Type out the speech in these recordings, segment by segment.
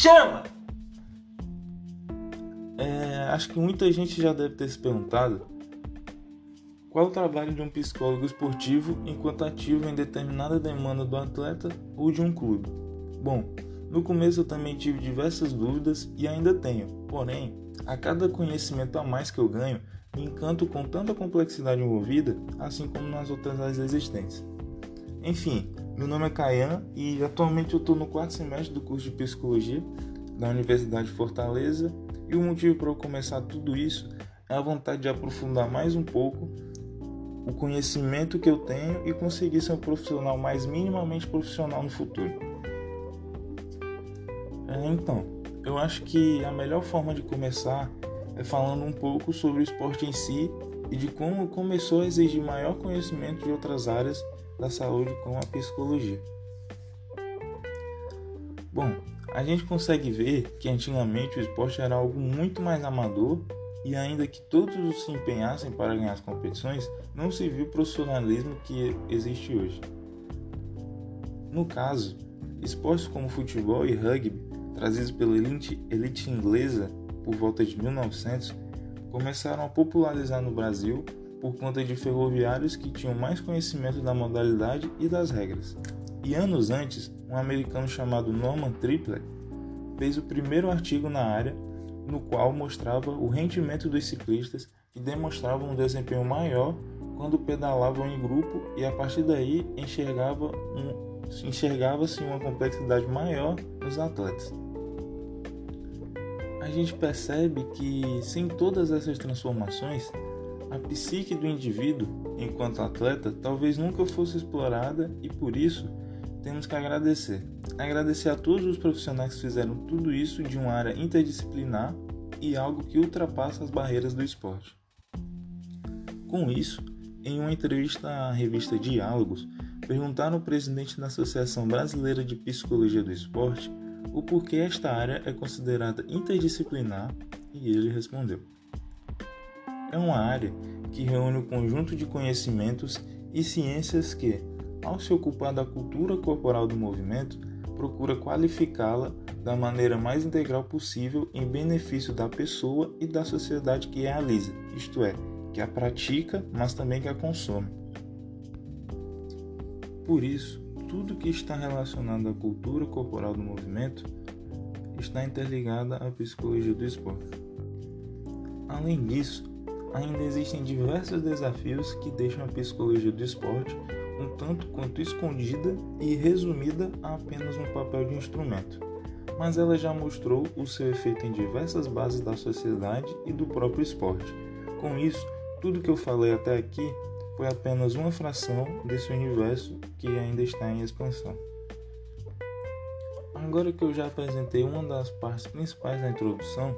chama! É, acho que muita gente já deve ter se perguntado qual o trabalho de um psicólogo esportivo enquanto ativo em determinada demanda do atleta ou de um clube. Bom, no começo eu também tive diversas dúvidas e ainda tenho, porém, a cada conhecimento a mais que eu ganho, me encanto com tanta complexidade envolvida, assim como nas outras áreas existentes. Enfim, meu nome é Caian e atualmente eu estou no quarto semestre do curso de Psicologia da Universidade de Fortaleza e o motivo para eu começar tudo isso é a vontade de aprofundar mais um pouco o conhecimento que eu tenho e conseguir ser um profissional mais minimamente profissional no futuro. É, então, eu acho que a melhor forma de começar é falando um pouco sobre o esporte em si e de como começou a exigir maior conhecimento de outras áreas da saúde, como a psicologia. Bom, a gente consegue ver que antigamente o esporte era algo muito mais amador e ainda que todos se empenhassem para ganhar as competições, não se viu o profissionalismo que existe hoje. No caso, esportes como futebol e rugby, trazidos pela elite, elite inglesa por volta de 1900, começaram a popularizar no Brasil por conta de ferroviários que tinham mais conhecimento da modalidade e das regras. E anos antes, um americano chamado Norman Triplett fez o primeiro artigo na área no qual mostrava o rendimento dos ciclistas que demonstravam um desempenho maior quando pedalavam em grupo e a partir daí enxergava um, enxergava-se uma complexidade maior nos atletas. A gente percebe que sem todas essas transformações, a psique do indivíduo, enquanto atleta, talvez nunca fosse explorada e por isso temos que agradecer. Agradecer a todos os profissionais que fizeram tudo isso de uma área interdisciplinar e algo que ultrapassa as barreiras do esporte. Com isso, em uma entrevista à revista Diálogos, perguntaram ao presidente da Associação Brasileira de Psicologia do Esporte o porquê esta área é considerada interdisciplinar e ele respondeu: É uma área que reúne o um conjunto de conhecimentos e ciências que, ao se ocupar da cultura corporal do movimento, procura qualificá-la da maneira mais integral possível em benefício da pessoa e da sociedade que realiza, isto é, que a pratica, mas também que a consome. Por isso, tudo que está relacionado à cultura corporal do movimento está interligada à psicologia do esporte. Além disso, ainda existem diversos desafios que deixam a psicologia do esporte um tanto quanto escondida e resumida a apenas um papel de instrumento, mas ela já mostrou o seu efeito em diversas bases da sociedade e do próprio esporte. Com isso, tudo que eu falei até aqui foi apenas uma fração desse universo que ainda está em expansão. Agora que eu já apresentei uma das partes principais da introdução,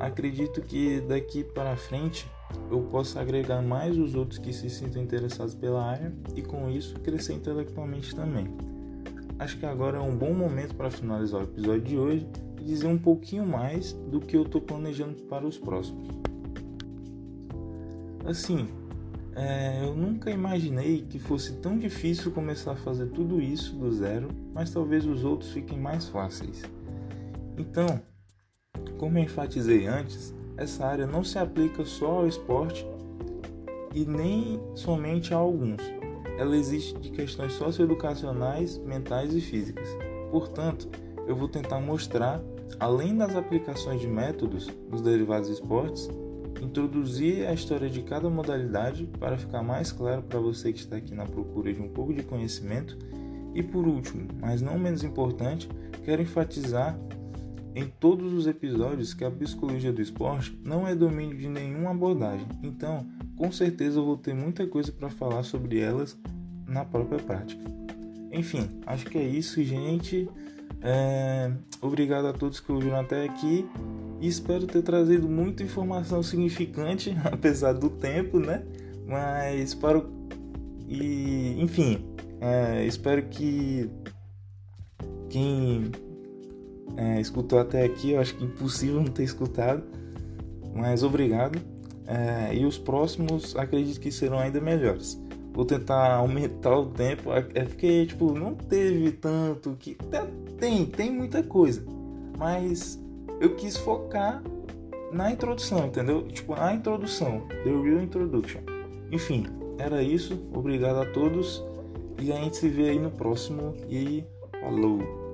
acredito que daqui para frente eu posso agregar mais os outros que se sintam interessados pela área e com isso crescer intelectualmente também. Acho que agora é um bom momento para finalizar o episódio de hoje e dizer um pouquinho mais do que eu estou planejando para os próximos. Assim, é, eu nunca imaginei que fosse tão difícil começar a fazer tudo isso do zero, mas talvez os outros fiquem mais fáceis. Então, como enfatizei antes, essa área não se aplica só ao esporte e nem somente a alguns. Ela existe de questões socioeducacionais, mentais e físicas. Portanto, eu vou tentar mostrar, além das aplicações de métodos dos derivados esportes, introduzir a história de cada modalidade para ficar mais claro para você que está aqui na procura de um pouco de conhecimento. E por último, mas não menos importante, quero enfatizar em todos os episódios que a psicologia do esporte não é domínio de nenhuma abordagem, então com certeza vou ter muita coisa para falar sobre elas na própria prática. Enfim, acho que é isso, gente. É... Obrigado a todos que ouviram até aqui e espero ter trazido muita informação significante, apesar do tempo, né? Mas para e enfim, é... espero que quem é, escutou até aqui. Eu acho que impossível não ter escutado, mas obrigado. É, e os próximos acredito que serão ainda melhores. Vou tentar aumentar o tempo, é, é porque tipo não teve tanto que tem tem muita coisa, Mas eu quis focar na introdução, entendeu? Tipo, a introdução, The Real Introduction. Enfim, era isso. Obrigado a todos. E a gente se vê aí no próximo. E falou!